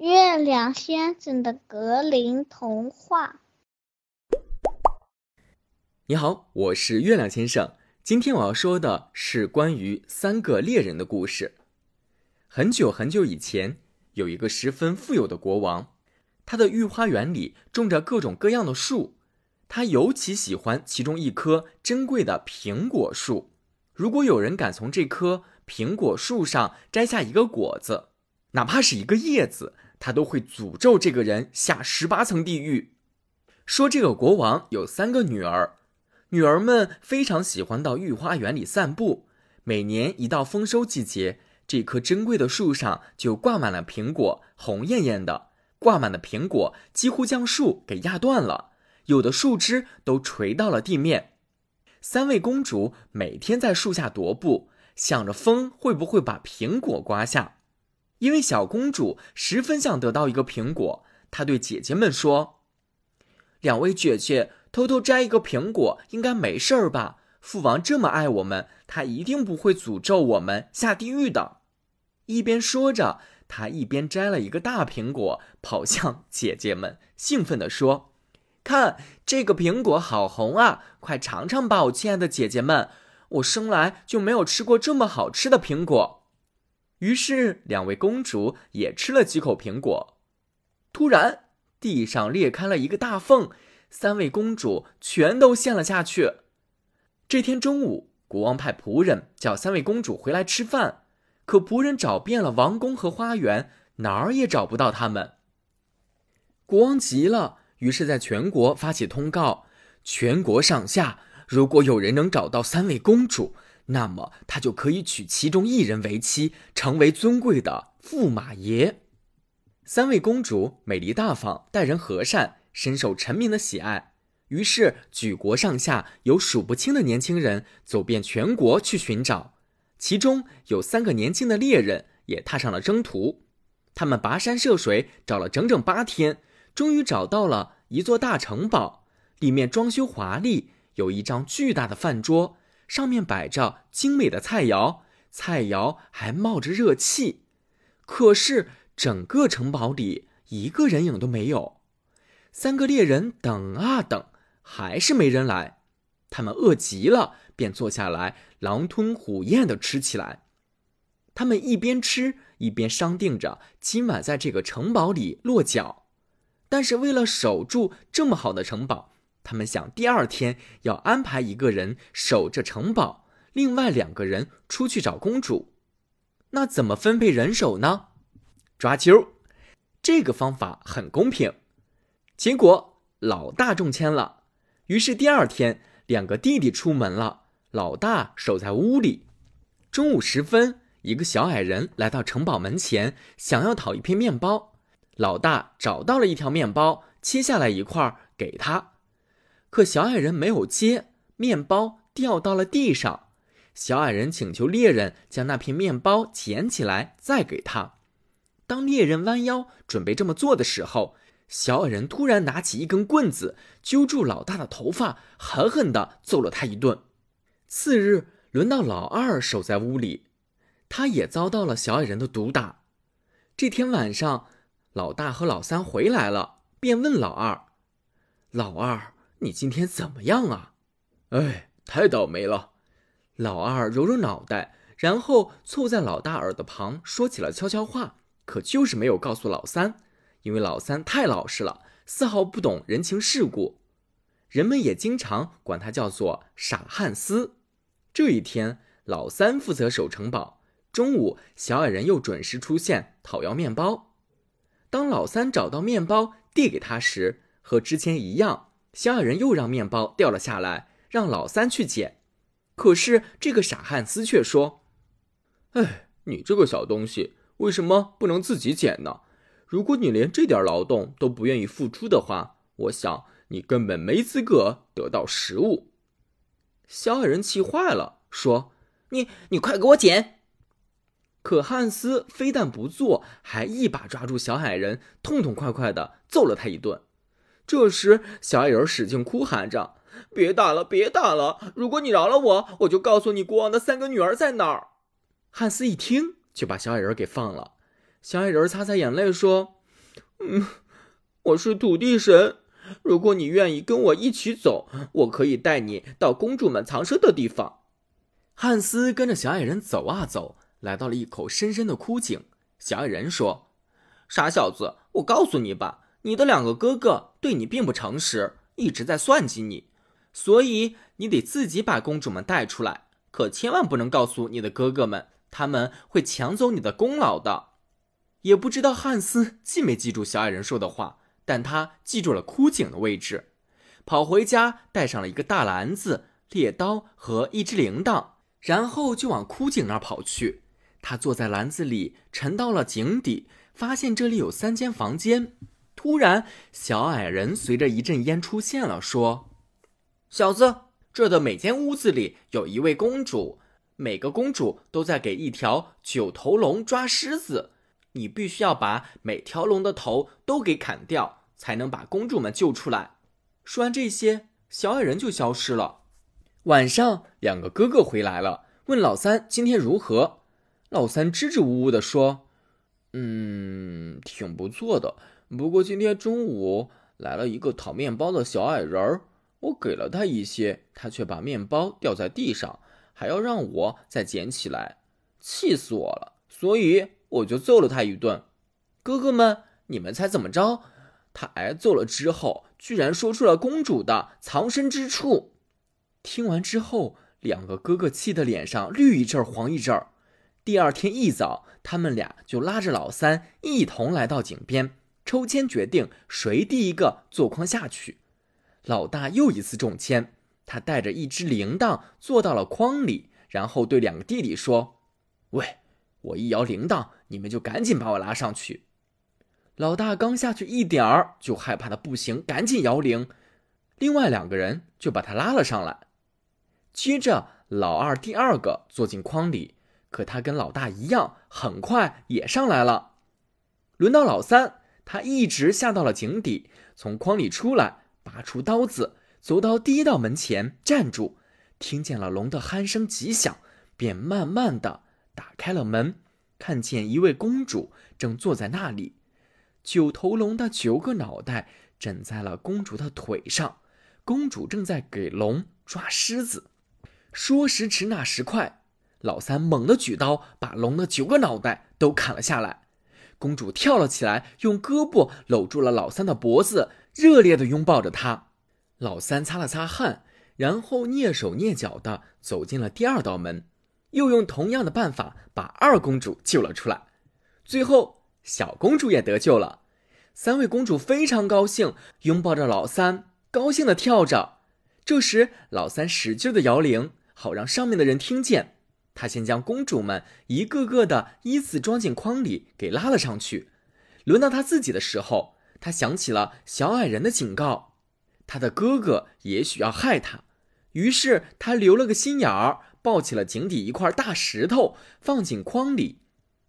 月亮先生的格林童话。你好，我是月亮先生。今天我要说的是关于三个猎人的故事。很久很久以前，有一个十分富有的国王，他的御花园里种着各种各样的树，他尤其喜欢其中一棵珍贵的苹果树。如果有人敢从这棵苹果树上摘下一个果子，哪怕是一个叶子，他都会诅咒这个人下十八层地狱。说这个国王有三个女儿，女儿们非常喜欢到御花园里散步。每年一到丰收季节，这棵珍贵的树上就挂满了苹果，红艳艳的。挂满的苹果几乎将树给压断了，有的树枝都垂到了地面。三位公主每天在树下踱步，想着风会不会把苹果刮下。因为小公主十分想得到一个苹果，她对姐姐们说：“两位姐姐，偷偷摘一个苹果应该没事儿吧？父王这么爱我们，他一定不会诅咒我们下地狱的。”一边说着，她一边摘了一个大苹果，跑向姐姐们，兴奋地说：“看这个苹果好红啊！快尝尝吧，我亲爱的姐姐们，我生来就没有吃过这么好吃的苹果。”于是，两位公主也吃了几口苹果。突然，地上裂开了一个大缝，三位公主全都陷了下去。这天中午，国王派仆人叫三位公主回来吃饭，可仆人找遍了王宫和花园，哪儿也找不到他们。国王急了，于是在全国发起通告：全国上下，如果有人能找到三位公主，那么他就可以娶其中一人为妻，成为尊贵的驸马爷。三位公主美丽大方，待人和善，深受臣民的喜爱。于是举国上下有数不清的年轻人走遍全国去寻找，其中有三个年轻的猎人也踏上了征途。他们跋山涉水，找了整整八天，终于找到了一座大城堡，里面装修华丽，有一张巨大的饭桌。上面摆着精美的菜肴，菜肴还冒着热气。可是整个城堡里一个人影都没有。三个猎人等啊等，还是没人来。他们饿极了，便坐下来狼吞虎咽地吃起来。他们一边吃一边商定着今晚在这个城堡里落脚。但是为了守住这么好的城堡，他们想，第二天要安排一个人守着城堡，另外两个人出去找公主。那怎么分配人手呢？抓阄，这个方法很公平。结果老大中签了，于是第二天，两个弟弟出门了，老大守在屋里。中午时分，一个小矮人来到城堡门前，想要讨一片面包。老大找到了一条面包，切下来一块给他。可小矮人没有接，面包掉到了地上。小矮人请求猎人将那片面包捡起来，再给他。当猎人弯腰准备这么做的时候，小矮人突然拿起一根棍子，揪住老大的头发，狠狠地揍了他一顿。次日，轮到老二守在屋里，他也遭到了小矮人的毒打。这天晚上，老大和老三回来了，便问老二：“老二。”你今天怎么样啊？哎，太倒霉了。老二揉揉脑袋，然后凑在老大耳朵旁说起了悄悄话，可就是没有告诉老三，因为老三太老实了，丝毫不懂人情世故。人们也经常管他叫做傻汉斯。这一天，老三负责守城堡。中午，小矮人又准时出现，讨要面包。当老三找到面包递给他时，和之前一样。小矮人又让面包掉了下来，让老三去捡。可是这个傻汉斯却说：“哎，你这个小东西，为什么不能自己捡呢？如果你连这点劳动都不愿意付出的话，我想你根本没资格得到食物。”小矮人气坏了，说：“你你快给我捡！”可汉斯非但不做，还一把抓住小矮人，痛痛快快的揍了他一顿。这时，小矮人使劲哭喊着：“别打了，别打了！如果你饶了我，我就告诉你国王的三个女儿在哪儿。”汉斯一听，就把小矮人给放了。小矮人擦擦眼泪说：“嗯，我是土地神。如果你愿意跟我一起走，我可以带你到公主们藏身的地方。汉斯跟着小矮人走啊走，来到了一口深深的枯井。小矮人说：“傻小子，我告诉你吧，你的两个哥哥对你并不诚实，一直在算计你，所以你得自己把公主们带出来。可千万不能告诉你的哥哥们，他们会抢走你的功劳的。”也不知道汉斯记没记住小矮人说的话。但他记住了枯井的位置，跑回家带上了一个大篮子、猎刀和一只铃铛，然后就往枯井那儿跑去。他坐在篮子里，沉到了井底，发现这里有三间房间。突然，小矮人随着一阵烟出现了，说：“小子，这的每间屋子里有一位公主，每个公主都在给一条九头龙抓狮子，你必须要把每条龙的头都给砍掉。”才能把公主们救出来。说完这些，小矮人就消失了。晚上，两个哥哥回来了，问老三今天如何。老三支支吾吾地说：“嗯，挺不错的。不过今天中午来了一个讨面包的小矮人儿，我给了他一些，他却把面包掉在地上，还要让我再捡起来，气死我了。所以我就揍了他一顿。哥哥们，你们猜怎么着？”他挨揍了之后，居然说出了公主的藏身之处。听完之后，两个哥哥气得脸上绿一阵黄一阵。第二天一早，他们俩就拉着老三一同来到井边，抽签决定谁第一个坐筐下去。老大又一次中签，他带着一只铃铛坐到了筐里，然后对两个弟弟说：“喂，我一摇铃铛，你们就赶紧把我拉上去。”老大刚下去一点儿，就害怕的不行，赶紧摇铃。另外两个人就把他拉了上来。接着，老二第二个坐进筐里，可他跟老大一样，很快也上来了。轮到老三，他一直下到了井底，从筐里出来，拔出刀子，走到第一道门前站住，听见了龙的鼾声极响，便慢慢的打开了门，看见一位公主正坐在那里。九头龙的九个脑袋枕在了公主的腿上，公主正在给龙抓狮子。说时迟，那时快，老三猛地举刀，把龙的九个脑袋都砍了下来。公主跳了起来，用胳膊搂住了老三的脖子，热烈地拥抱着他。老三擦了擦汗，然后蹑手蹑脚地走进了第二道门，又用同样的办法把二公主救了出来。最后。小公主也得救了，三位公主非常高兴，拥抱着老三，高兴的跳着。这时，老三使劲的摇铃，好让上面的人听见。他先将公主们一个个的依次装进筐里，给拉了上去。轮到他自己的时候，他想起了小矮人的警告，他的哥哥也许要害他，于是他留了个心眼儿，抱起了井底一块大石头，放进筐里。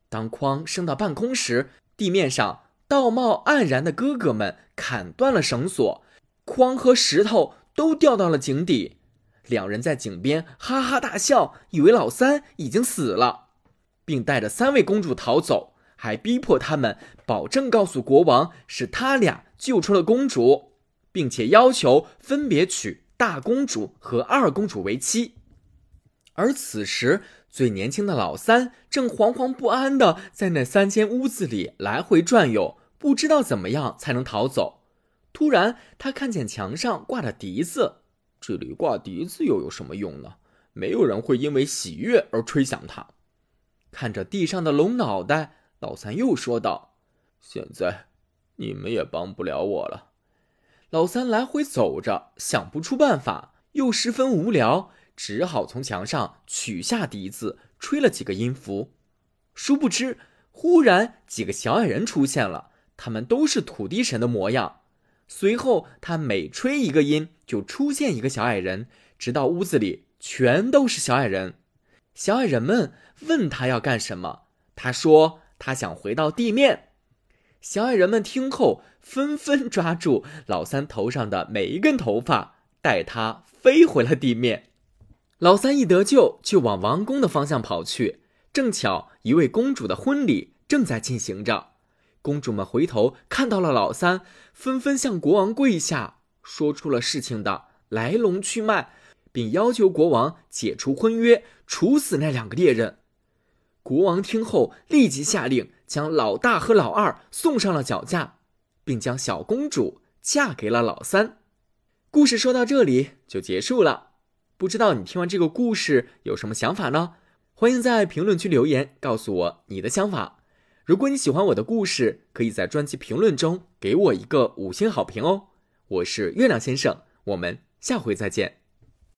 当筐升到半空时，地面上道貌岸然的哥哥们砍断了绳索，筐和石头都掉到了井底。两人在井边哈哈大笑，以为老三已经死了，并带着三位公主逃走，还逼迫他们保证告诉国王是他俩救出了公主，并且要求分别娶大公主和二公主为妻。而此时，最年轻的老三正惶惶不安的在那三间屋子里来回转悠，不知道怎么样才能逃走。突然，他看见墙上挂着笛子，这里挂笛子又有什么用呢？没有人会因为喜悦而吹响它。看着地上的龙脑袋，老三又说道：“现在，你们也帮不了我了。”老三来回走着，想不出办法，又十分无聊。只好从墙上取下笛子，吹了几个音符。殊不知，忽然几个小矮人出现了，他们都是土地神的模样。随后，他每吹一个音，就出现一个小矮人，直到屋子里全都是小矮人。小矮人们问他要干什么，他说他想回到地面。小矮人们听后，纷纷抓住老三头上的每一根头发，带他飞回了地面。老三一得救，就往王宫的方向跑去。正巧一位公主的婚礼正在进行着，公主们回头看到了老三，纷纷向国王跪下，说出了事情的来龙去脉，并要求国王解除婚约，处死那两个猎人。国王听后，立即下令将老大和老二送上了绞架，并将小公主嫁给了老三。故事说到这里就结束了。不知道你听完这个故事有什么想法呢？欢迎在评论区留言告诉我你的想法。如果你喜欢我的故事，可以在专辑评论中给我一个五星好评哦。我是月亮先生，我们下回再见。